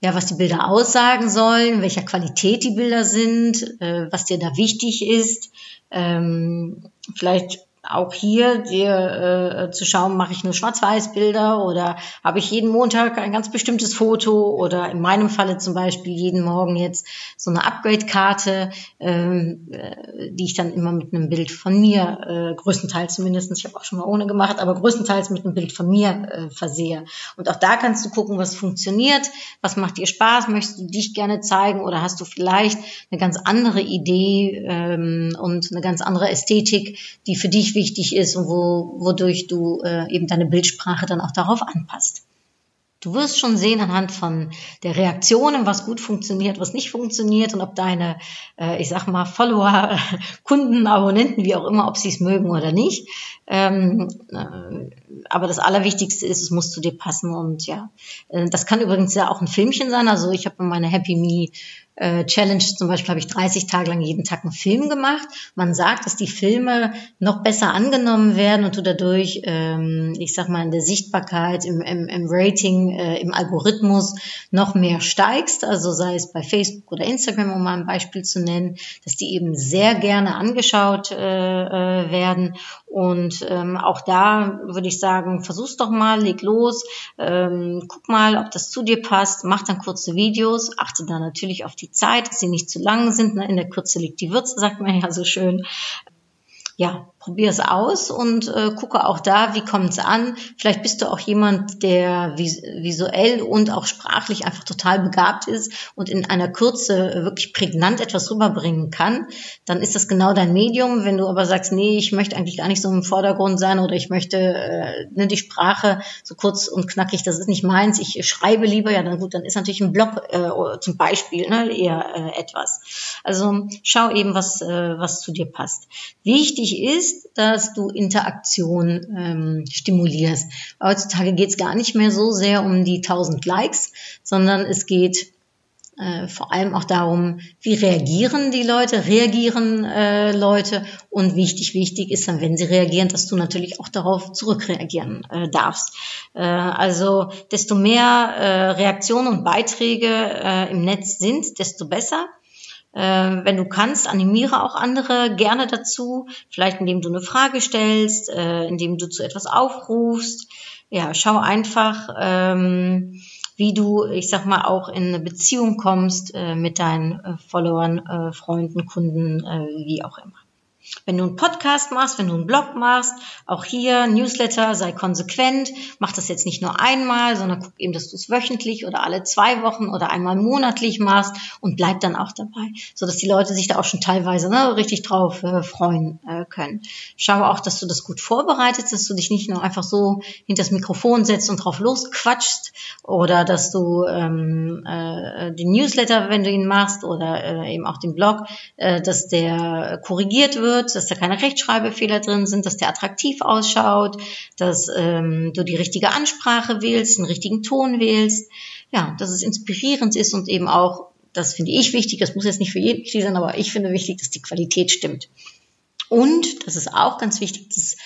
ja, was die Bilder aussagen sollen, welcher Qualität die Bilder sind, äh, was dir da wichtig ist. Ähm, vielleicht auch hier dir äh, zu schauen, mache ich nur Schwarz-Weiß-Bilder oder habe ich jeden Montag ein ganz bestimmtes Foto oder in meinem Falle zum Beispiel jeden Morgen jetzt so eine Upgrade-Karte, ähm, äh, die ich dann immer mit einem Bild von mir, äh, größtenteils zumindest, ich habe auch schon mal ohne gemacht, aber größtenteils mit einem Bild von mir äh, versehe. Und auch da kannst du gucken, was funktioniert, was macht dir Spaß, möchtest du dich gerne zeigen oder hast du vielleicht eine ganz andere Idee ähm, und eine ganz andere Ästhetik, die für dich wichtig ist und wo, wodurch du äh, eben deine Bildsprache dann auch darauf anpasst. Du wirst schon sehen anhand von der Reaktionen, was gut funktioniert, was nicht funktioniert und ob deine, äh, ich sag mal, Follower, Kunden, Abonnenten, wie auch immer, ob sie es mögen oder nicht. Ähm, äh, aber das Allerwichtigste ist, es muss zu dir passen und ja, äh, das kann übrigens ja auch ein Filmchen sein. Also ich habe meine Happy Me äh, Challenge zum Beispiel habe ich 30 Tage lang jeden Tag einen Film gemacht. Man sagt, dass die Filme noch besser angenommen werden und du dadurch, ähm, ich sag mal, in der Sichtbarkeit, im, im, im Rating, äh, im Algorithmus noch mehr steigst. Also sei es bei Facebook oder Instagram, um mal ein Beispiel zu nennen, dass die eben sehr gerne angeschaut äh, äh, werden. Und ähm, auch da würde ich sagen, versuch's doch mal, leg los, ähm, guck mal, ob das zu dir passt, mach dann kurze Videos, achte da natürlich auf die Zeit, dass sie nicht zu lang sind. Ne? In der Kürze liegt die Würze, sagt man ja so schön. Ja, probier es aus und äh, gucke auch da, wie kommt es an. Vielleicht bist du auch jemand, der vis visuell und auch sprachlich einfach total begabt ist und in einer Kürze wirklich prägnant etwas rüberbringen kann. Dann ist das genau dein Medium. Wenn du aber sagst, nee, ich möchte eigentlich gar nicht so im Vordergrund sein oder ich möchte äh, ne, die Sprache so kurz und knackig, das ist nicht meins. Ich schreibe lieber, ja, dann gut, dann ist natürlich ein Blog äh, zum Beispiel ne, eher äh, etwas. Also schau eben, was, äh, was zu dir passt. Wichtig ist, dass du Interaktion ähm, stimulierst. Heutzutage geht es gar nicht mehr so sehr um die 1000 Likes, sondern es geht äh, vor allem auch darum, wie reagieren die Leute, reagieren äh, Leute und wichtig, wichtig ist dann, wenn sie reagieren, dass du natürlich auch darauf zurückreagieren äh, darfst. Äh, also desto mehr äh, Reaktionen und Beiträge äh, im Netz sind, desto besser. Äh, wenn du kannst, animiere auch andere gerne dazu, vielleicht indem du eine Frage stellst, äh, indem du zu etwas aufrufst. Ja, schau einfach, ähm, wie du, ich sag mal, auch in eine Beziehung kommst äh, mit deinen äh, Followern, äh, Freunden, Kunden, äh, wie auch immer. Wenn du einen Podcast machst, wenn du einen Blog machst, auch hier Newsletter, sei konsequent, mach das jetzt nicht nur einmal, sondern guck eben, dass du es wöchentlich oder alle zwei Wochen oder einmal monatlich machst und bleib dann auch dabei, so dass die Leute sich da auch schon teilweise ne, richtig drauf äh, freuen äh, können. Schau auch, dass du das gut vorbereitest, dass du dich nicht nur einfach so hinter das Mikrofon setzt und drauf losquatschst oder dass du ähm, äh, den Newsletter, wenn du ihn machst oder äh, eben auch den Blog, äh, dass der korrigiert wird wird, dass da keine Rechtschreibfehler drin sind, dass der attraktiv ausschaut, dass ähm, du die richtige Ansprache wählst, den richtigen Ton wählst. Ja, dass es inspirierend ist und eben auch, das finde ich wichtig, das muss jetzt nicht für jeden sein, aber ich finde wichtig, dass die Qualität stimmt. Und, das ist auch ganz wichtig, dass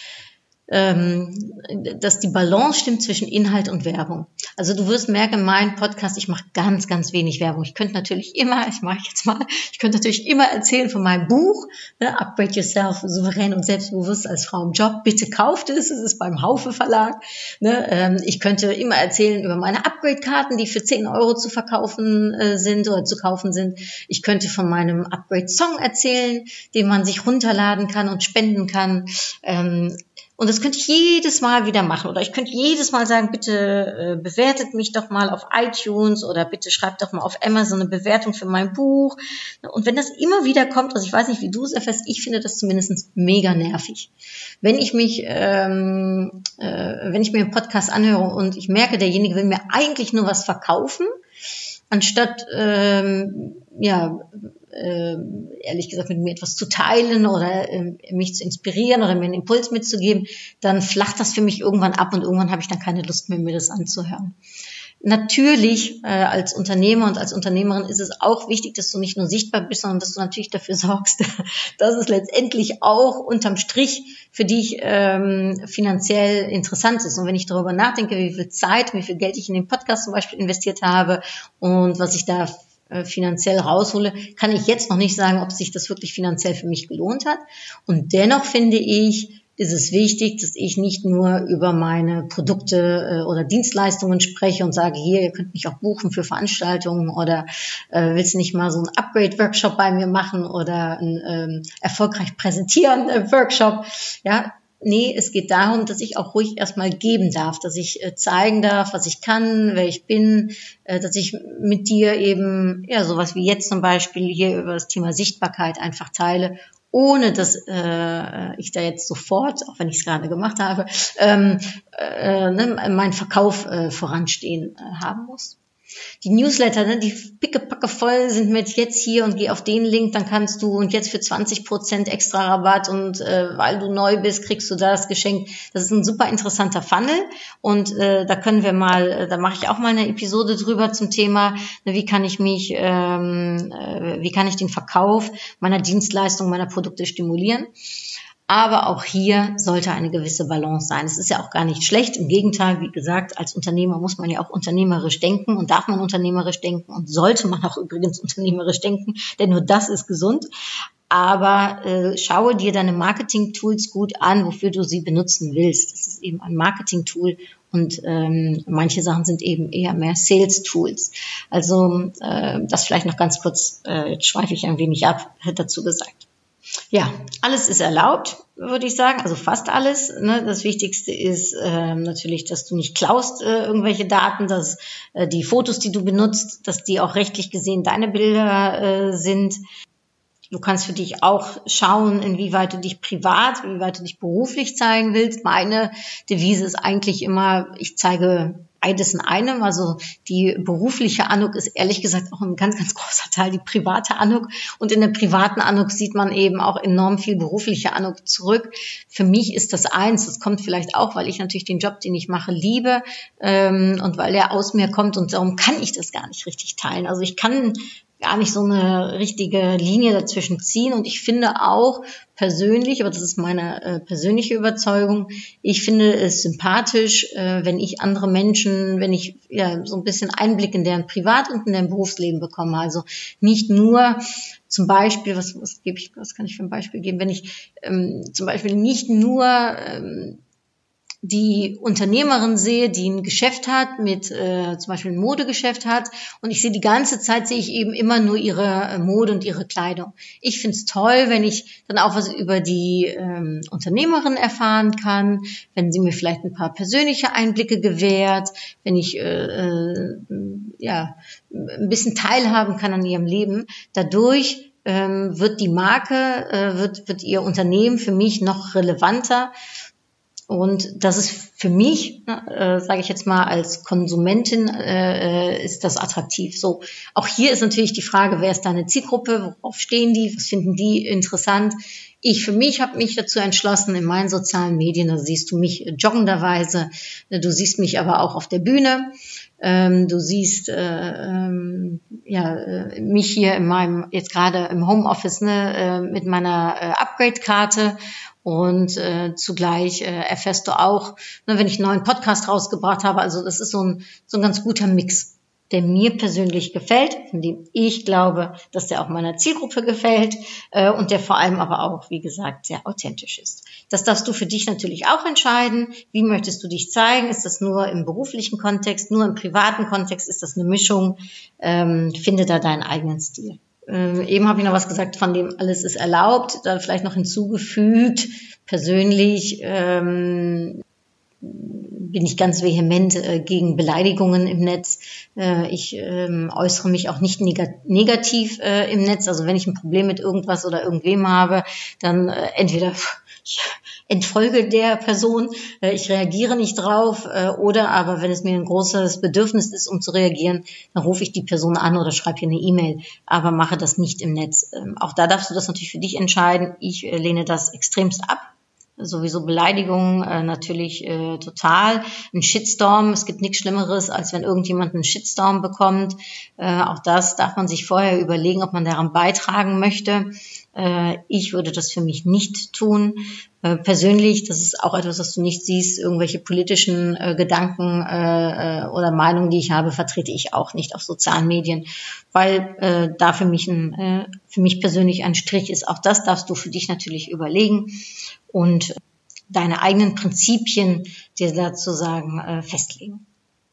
ähm, dass die Balance stimmt zwischen Inhalt und Werbung. Also du wirst merken, in meinem Podcast, ich mache ganz, ganz wenig Werbung. Ich könnte natürlich immer, ich mache jetzt mal, ich könnte natürlich immer erzählen von meinem Buch, ne, Upgrade Yourself, souverän und selbstbewusst als Frau im Job. Bitte kauft es, es ist beim Haufe Verlag. Ne, ähm, ich könnte immer erzählen über meine Upgrade-Karten, die für 10 Euro zu verkaufen äh, sind oder zu kaufen sind. Ich könnte von meinem Upgrade-Song erzählen, den man sich runterladen kann und spenden kann. Ähm, und das könnte ich jedes Mal wieder machen. Oder ich könnte jedes Mal sagen, bitte äh, bewertet mich doch mal auf iTunes oder bitte schreibt doch mal auf Amazon eine Bewertung für mein Buch. Und wenn das immer wieder kommt, also ich weiß nicht, wie du es erfährst, ich finde das zumindest mega nervig. Wenn ich mich, ähm, äh, wenn ich mir einen Podcast anhöre und ich merke, derjenige will mir eigentlich nur was verkaufen, anstatt ähm, ja äh, ehrlich gesagt mit mir etwas zu teilen oder äh, mich zu inspirieren oder mir einen Impuls mitzugeben, dann flacht das für mich irgendwann ab und irgendwann habe ich dann keine Lust mehr, mir das anzuhören. Natürlich, äh, als Unternehmer und als Unternehmerin ist es auch wichtig, dass du nicht nur sichtbar bist, sondern dass du natürlich dafür sorgst, dass es letztendlich auch unterm Strich für dich ähm, finanziell interessant ist. Und wenn ich darüber nachdenke, wie viel Zeit, wie viel Geld ich in den Podcast zum Beispiel investiert habe und was ich da finanziell raushole, kann ich jetzt noch nicht sagen, ob sich das wirklich finanziell für mich gelohnt hat. Und dennoch finde ich, ist es wichtig, dass ich nicht nur über meine Produkte äh, oder Dienstleistungen spreche und sage, hier, ihr könnt mich auch buchen für Veranstaltungen oder äh, willst nicht mal so einen Upgrade-Workshop bei mir machen oder einen ähm, erfolgreich präsentieren äh, Workshop. Ja, nee, es geht darum, dass ich auch ruhig erstmal geben darf, dass ich äh, zeigen darf, was ich kann, wer ich bin, äh, dass ich mit dir eben, ja, sowas wie jetzt zum Beispiel hier über das Thema Sichtbarkeit einfach teile, ohne dass äh, ich da jetzt sofort, auch wenn ich es gerade gemacht habe, ähm, äh, ne, meinen Verkauf voranstehen haben muss die Newsletter, ne, die pickepacke voll sind mit jetzt hier und geh auf den Link, dann kannst du und jetzt für 20 Prozent extra Rabatt und äh, weil du neu bist, kriegst du das Geschenk. Das ist ein super interessanter Funnel und äh, da können wir mal, äh, da mache ich auch mal eine Episode drüber zum Thema, ne, wie kann ich mich, ähm, äh, wie kann ich den Verkauf meiner Dienstleistung, meiner Produkte stimulieren. Aber auch hier sollte eine gewisse Balance sein. Es ist ja auch gar nicht schlecht. Im Gegenteil, wie gesagt, als Unternehmer muss man ja auch unternehmerisch denken und darf man unternehmerisch denken und sollte man auch übrigens unternehmerisch denken, denn nur das ist gesund. Aber äh, schaue dir deine Marketing-Tools gut an, wofür du sie benutzen willst. Das ist eben ein Marketing-Tool und ähm, manche Sachen sind eben eher mehr Sales-Tools. Also äh, das vielleicht noch ganz kurz, äh, jetzt schweife ich ein wenig ab, dazu gesagt. Ja, alles ist erlaubt, würde ich sagen, also fast alles. Ne? Das Wichtigste ist ähm, natürlich, dass du nicht klaust äh, irgendwelche Daten, dass äh, die Fotos, die du benutzt, dass die auch rechtlich gesehen deine Bilder äh, sind. Du kannst für dich auch schauen, inwieweit du dich privat, inwieweit du dich beruflich zeigen willst. Meine Devise ist eigentlich immer, ich zeige beides in einem. Also die berufliche Anuk ist ehrlich gesagt auch ein ganz, ganz großer Teil die private Anuk. Und in der privaten Anuk sieht man eben auch enorm viel berufliche Anuk zurück. Für mich ist das eins. Das kommt vielleicht auch, weil ich natürlich den Job, den ich mache, liebe ähm, und weil er aus mir kommt und darum kann ich das gar nicht richtig teilen. Also ich kann gar nicht so eine richtige Linie dazwischen ziehen. Und ich finde auch persönlich, aber das ist meine äh, persönliche Überzeugung, ich finde es sympathisch, äh, wenn ich andere Menschen, wenn ich ja so ein bisschen Einblick in deren Privat- und in deren Berufsleben bekomme. Also nicht nur zum Beispiel, was, was gebe ich, was kann ich für ein Beispiel geben, wenn ich ähm, zum Beispiel nicht nur ähm, die Unternehmerin sehe, die ein Geschäft hat, mit äh, zum Beispiel ein Modegeschäft hat und ich sehe die ganze Zeit, sehe ich eben immer nur ihre äh, Mode und ihre Kleidung. Ich finde es toll, wenn ich dann auch was über die ähm, Unternehmerin erfahren kann, wenn sie mir vielleicht ein paar persönliche Einblicke gewährt, wenn ich äh, äh, ja, ein bisschen teilhaben kann an ihrem Leben. Dadurch ähm, wird die Marke, äh, wird, wird ihr Unternehmen für mich noch relevanter und das ist für mich, äh, sage ich jetzt mal, als Konsumentin äh, äh, ist das attraktiv. So, auch hier ist natürlich die Frage, wer ist deine Zielgruppe, worauf stehen die, was finden die interessant. Ich für mich habe mich dazu entschlossen, in meinen sozialen Medien, da siehst du mich joggenderweise, du siehst mich aber auch auf der Bühne. Ähm, du siehst äh, ähm, ja, äh, mich hier in meinem, jetzt gerade im Homeoffice, ne, äh, mit meiner äh, Upgrade-Karte. Und äh, zugleich äh, erfährst du auch, ne, wenn ich einen neuen Podcast rausgebracht habe, also das ist so ein, so ein ganz guter Mix, der mir persönlich gefällt, von dem ich glaube, dass der auch meiner Zielgruppe gefällt äh, und der vor allem aber auch, wie gesagt, sehr authentisch ist. Das darfst du für dich natürlich auch entscheiden. Wie möchtest du dich zeigen? Ist das nur im beruflichen Kontext, nur im privaten Kontext? Ist das eine Mischung? Ähm, finde da deinen eigenen Stil. Äh, eben habe ich noch was gesagt, von dem alles ist erlaubt. Da vielleicht noch hinzugefügt, persönlich ähm, bin ich ganz vehement äh, gegen Beleidigungen im Netz. Äh, ich ähm, äußere mich auch nicht neg negativ äh, im Netz. Also wenn ich ein Problem mit irgendwas oder irgendwem habe, dann äh, entweder ich entfolge der Person, äh, ich reagiere nicht drauf äh, oder aber wenn es mir ein großes Bedürfnis ist, um zu reagieren, dann rufe ich die Person an oder schreibe hier eine E-Mail, aber mache das nicht im Netz. Ähm, auch da darfst du das natürlich für dich entscheiden. Ich äh, lehne das extremst ab sowieso Beleidigungen äh, natürlich äh, total. Ein Shitstorm, es gibt nichts Schlimmeres, als wenn irgendjemand einen Shitstorm bekommt. Äh, auch das darf man sich vorher überlegen, ob man daran beitragen möchte. Äh, ich würde das für mich nicht tun. Äh, persönlich, das ist auch etwas, was du nicht siehst, irgendwelche politischen äh, Gedanken oder Meinungen, die ich habe, vertrete ich auch nicht auf sozialen Medien, weil da für mich, ein, für mich persönlich ein Strich ist. Auch das darfst du für dich natürlich überlegen und deine eigenen Prinzipien dir dazu sagen, festlegen.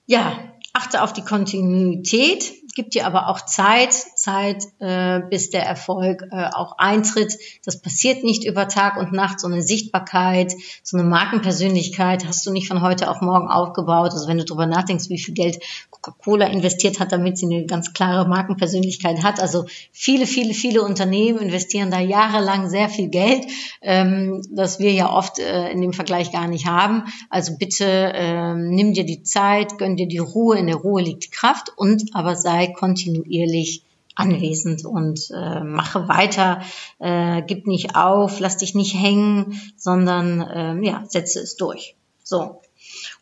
Ja, achte auf die Kontinuität gibt dir aber auch Zeit, Zeit, äh, bis der Erfolg äh, auch eintritt. Das passiert nicht über Tag und Nacht. So eine Sichtbarkeit, so eine Markenpersönlichkeit hast du nicht von heute auf morgen aufgebaut. Also wenn du darüber nachdenkst, wie viel Geld Coca-Cola investiert hat, damit sie eine ganz klare Markenpersönlichkeit hat. Also viele, viele, viele Unternehmen investieren da jahrelang sehr viel Geld, ähm, das wir ja oft äh, in dem Vergleich gar nicht haben. Also bitte ähm, nimm dir die Zeit, gönn dir die Ruhe. In der Ruhe liegt die Kraft und aber sei sei kontinuierlich anwesend und äh, mache weiter, äh, gib nicht auf, lass dich nicht hängen, sondern äh, ja, setze es durch. So.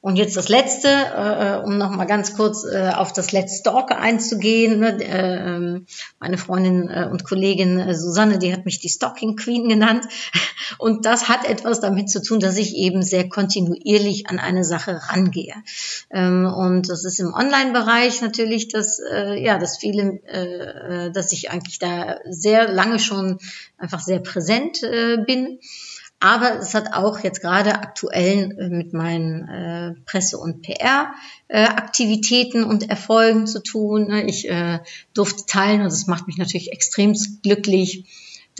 Und jetzt das Letzte, äh, um noch mal ganz kurz äh, auf das Let's Stalker einzugehen. Ne? Äh, ähm, meine Freundin äh, und Kollegin äh, Susanne, die hat mich die Stalking Queen genannt. Und das hat etwas damit zu tun, dass ich eben sehr kontinuierlich an eine Sache rangehe. Ähm, und das ist im Online-Bereich natürlich, dass äh, ja, dass viele, äh, äh dass ich eigentlich da sehr lange schon einfach sehr präsent äh, bin. Aber es hat auch jetzt gerade aktuell äh, mit meinen äh, Presse- und PR-Aktivitäten äh, und Erfolgen zu tun. Ne? Ich äh, durfte teilen und das macht mich natürlich extrem glücklich,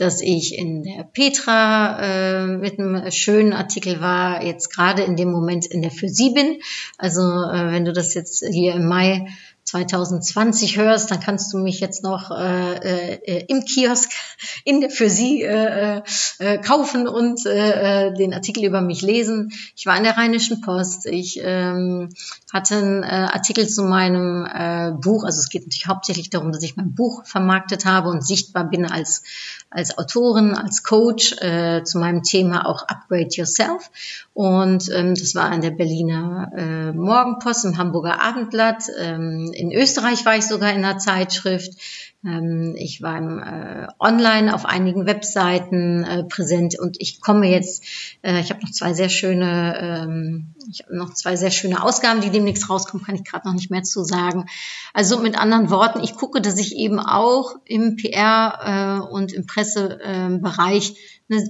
dass ich in der Petra äh, mit einem schönen Artikel war, jetzt gerade in dem Moment in der für sie bin. Also äh, wenn du das jetzt hier im Mai 2020 hörst, dann kannst du mich jetzt noch äh, äh, im Kiosk in der für sie äh, äh, kaufen und äh, äh, den Artikel über mich lesen. Ich war in der Rheinischen Post. Ich ähm, hatte einen äh, Artikel zu meinem äh, Buch. Also es geht natürlich hauptsächlich darum, dass ich mein Buch vermarktet habe und sichtbar bin als als Autorin, als Coach äh, zu meinem Thema auch Upgrade Yourself. Und ähm, das war in der Berliner äh, Morgenpost, im Hamburger Abendblatt. Ähm, in Österreich war ich sogar in einer Zeitschrift. Ähm, ich war äh, online auf einigen Webseiten äh, präsent und ich komme jetzt, äh, ich habe noch zwei sehr schöne, ähm, ich habe noch zwei sehr schöne Ausgaben, die demnächst rauskommen, kann ich gerade noch nicht mehr zu sagen. Also mit anderen Worten, ich gucke, dass ich eben auch im PR und im Pressebereich äh,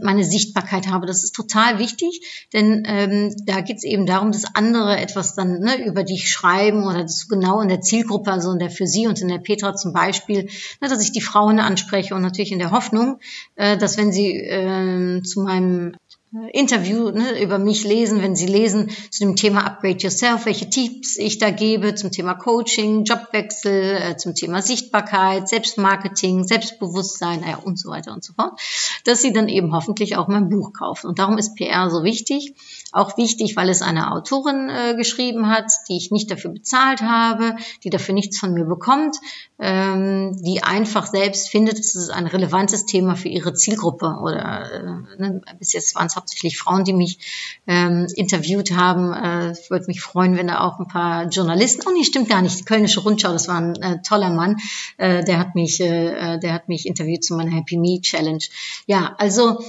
meine Sichtbarkeit habe. Das ist total wichtig, denn ähm, da geht es eben darum, dass andere etwas dann ne, über dich schreiben oder das genau in der Zielgruppe, also in der für Sie und in der Petra zum Beispiel, ne, dass ich die Frauen anspreche und natürlich in der Hoffnung, äh, dass wenn sie äh, zu meinem Interview ne, über mich lesen, wenn Sie lesen zu dem Thema Upgrade Yourself, welche Tipps ich da gebe zum Thema Coaching, Jobwechsel, äh, zum Thema Sichtbarkeit, Selbstmarketing, Selbstbewusstsein ja, und so weiter und so fort, dass Sie dann eben hoffentlich auch mein Buch kaufen. Und darum ist PR so wichtig. Auch wichtig, weil es eine Autorin äh, geschrieben hat, die ich nicht dafür bezahlt habe, die dafür nichts von mir bekommt, ähm, die einfach selbst findet, es ist ein relevantes Thema für ihre Zielgruppe oder äh, ne, bis jetzt waren es hauptsächlich Frauen, die mich ähm, interviewt haben. Äh, würde mich freuen, wenn da auch ein paar Journalisten, oh nee, stimmt gar nicht, die Kölnische Rundschau, das war ein äh, toller Mann, äh, der hat mich, äh, der hat mich interviewt zu meiner Happy Me Challenge. Ja, also äh,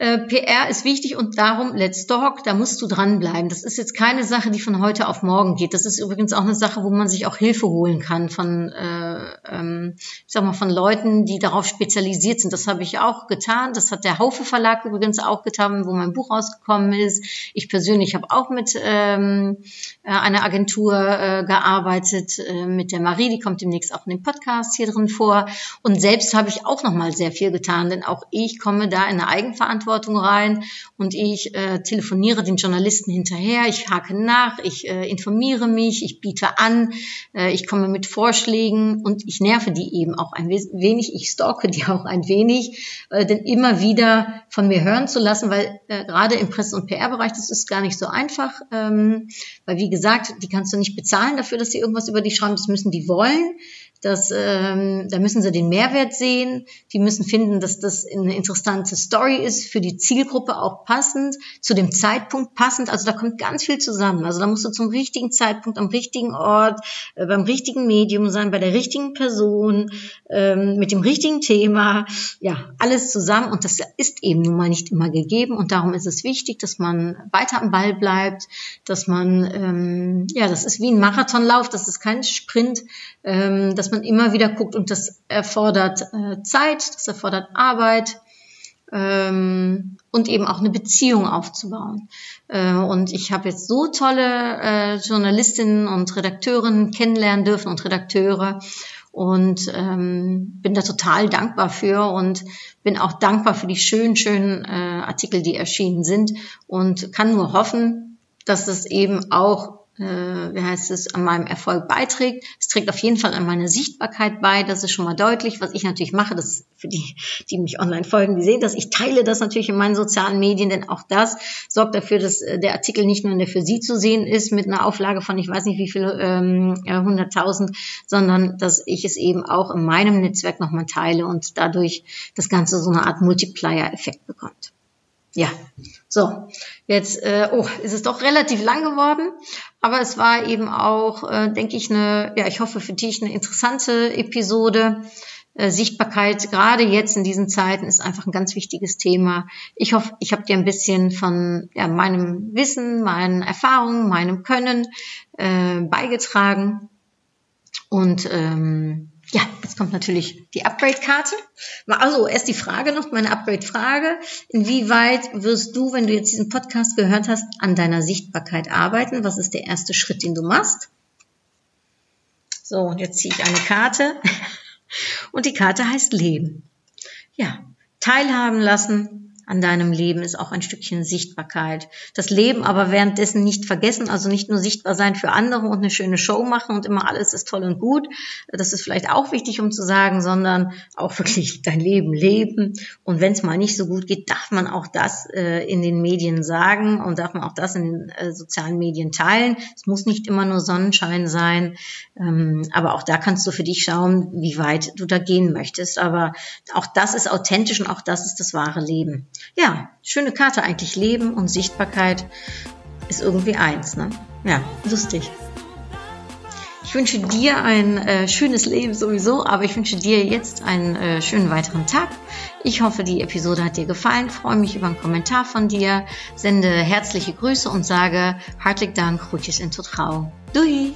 PR ist wichtig und darum, let's talk, da musst du dranbleiben. Das ist jetzt keine Sache, die von heute auf morgen geht. Das ist übrigens auch eine Sache, wo man sich auch Hilfe holen kann von, äh, ähm, ich sag mal, von Leuten, die darauf spezialisiert sind. Das habe ich auch getan. Das hat der Haufe Verlag übrigens auch getan, wo mein Buch rausgekommen ist. Ich persönlich habe auch mit ähm, äh, einer Agentur äh, gearbeitet, äh, mit der Marie, die kommt demnächst auch in dem Podcast hier drin vor. Und selbst habe ich auch noch mal sehr viel getan, denn auch ich komme da in eine Eigenverantwortung Verantwortung rein und ich äh, telefoniere den Journalisten hinterher, ich hake nach, ich äh, informiere mich, ich biete an, äh, ich komme mit Vorschlägen und ich nerve die eben auch ein wenig, ich stalke die auch ein wenig, äh, denn immer wieder von mir hören zu lassen, weil äh, gerade im Presse- und PR-Bereich, das ist gar nicht so einfach, ähm, weil wie gesagt, die kannst du nicht bezahlen dafür, dass sie irgendwas über dich schreiben, das müssen die wollen. Das, ähm, da müssen sie den Mehrwert sehen. Die müssen finden, dass das eine interessante Story ist, für die Zielgruppe auch passend, zu dem Zeitpunkt passend. Also da kommt ganz viel zusammen. Also da musst du zum richtigen Zeitpunkt, am richtigen Ort, äh, beim richtigen Medium sein, bei der richtigen Person, ähm, mit dem richtigen Thema. Ja, alles zusammen. Und das ist eben nun mal nicht immer gegeben. Und darum ist es wichtig, dass man weiter am Ball bleibt, dass man, ähm, ja, das ist wie ein Marathonlauf, das ist kein Sprint, ähm, dass man immer wieder guckt und das erfordert äh, Zeit, das erfordert Arbeit ähm, und eben auch eine Beziehung aufzubauen. Äh, und ich habe jetzt so tolle äh, Journalistinnen und Redakteurinnen kennenlernen dürfen und Redakteure und ähm, bin da total dankbar für und bin auch dankbar für die schönen, schönen äh, Artikel, die erschienen sind und kann nur hoffen, dass es eben auch äh, wie heißt es, an meinem Erfolg beiträgt. Es trägt auf jeden Fall an meiner Sichtbarkeit bei. Das ist schon mal deutlich. Was ich natürlich mache, das für die, die mich online folgen, die sehen das. Ich teile das natürlich in meinen sozialen Medien, denn auch das sorgt dafür, dass äh, der Artikel nicht nur in der für Sie zu sehen ist mit einer Auflage von ich weiß nicht wie viel ähm, 100.000, sondern dass ich es eben auch in meinem Netzwerk nochmal teile und dadurch das Ganze so eine Art Multiplier-Effekt bekommt. Ja, so, jetzt äh, oh, ist es doch relativ lang geworden, aber es war eben auch, äh, denke ich, eine, ja, ich hoffe für dich eine interessante Episode. Äh, Sichtbarkeit, gerade jetzt in diesen Zeiten, ist einfach ein ganz wichtiges Thema. Ich hoffe, ich habe dir ein bisschen von ja, meinem Wissen, meinen Erfahrungen, meinem Können äh, beigetragen. Und ähm, ja, jetzt kommt natürlich die Upgrade-Karte. Also erst die Frage noch, meine Upgrade-Frage. Inwieweit wirst du, wenn du jetzt diesen Podcast gehört hast, an deiner Sichtbarkeit arbeiten? Was ist der erste Schritt, den du machst? So, und jetzt ziehe ich eine Karte. Und die Karte heißt Leben. Ja, teilhaben lassen, an deinem Leben ist auch ein Stückchen Sichtbarkeit. Das Leben aber währenddessen nicht vergessen, also nicht nur sichtbar sein für andere und eine schöne Show machen und immer alles ist toll und gut. Das ist vielleicht auch wichtig, um zu sagen, sondern auch wirklich dein Leben leben. Und wenn es mal nicht so gut geht, darf man auch das äh, in den Medien sagen und darf man auch das in den äh, sozialen Medien teilen. Es muss nicht immer nur Sonnenschein sein, ähm, aber auch da kannst du für dich schauen, wie weit du da gehen möchtest. Aber auch das ist authentisch und auch das ist das wahre Leben ja, schöne Karte eigentlich. Leben und Sichtbarkeit ist irgendwie eins, ne? Ja, lustig. Ich wünsche dir ein äh, schönes Leben sowieso, aber ich wünsche dir jetzt einen äh, schönen weiteren Tag. Ich hoffe, die Episode hat dir gefallen. Freue mich über einen Kommentar von dir. Sende herzliche Grüße und sage hartelijk dank, groetjes en tot gauw. Doei!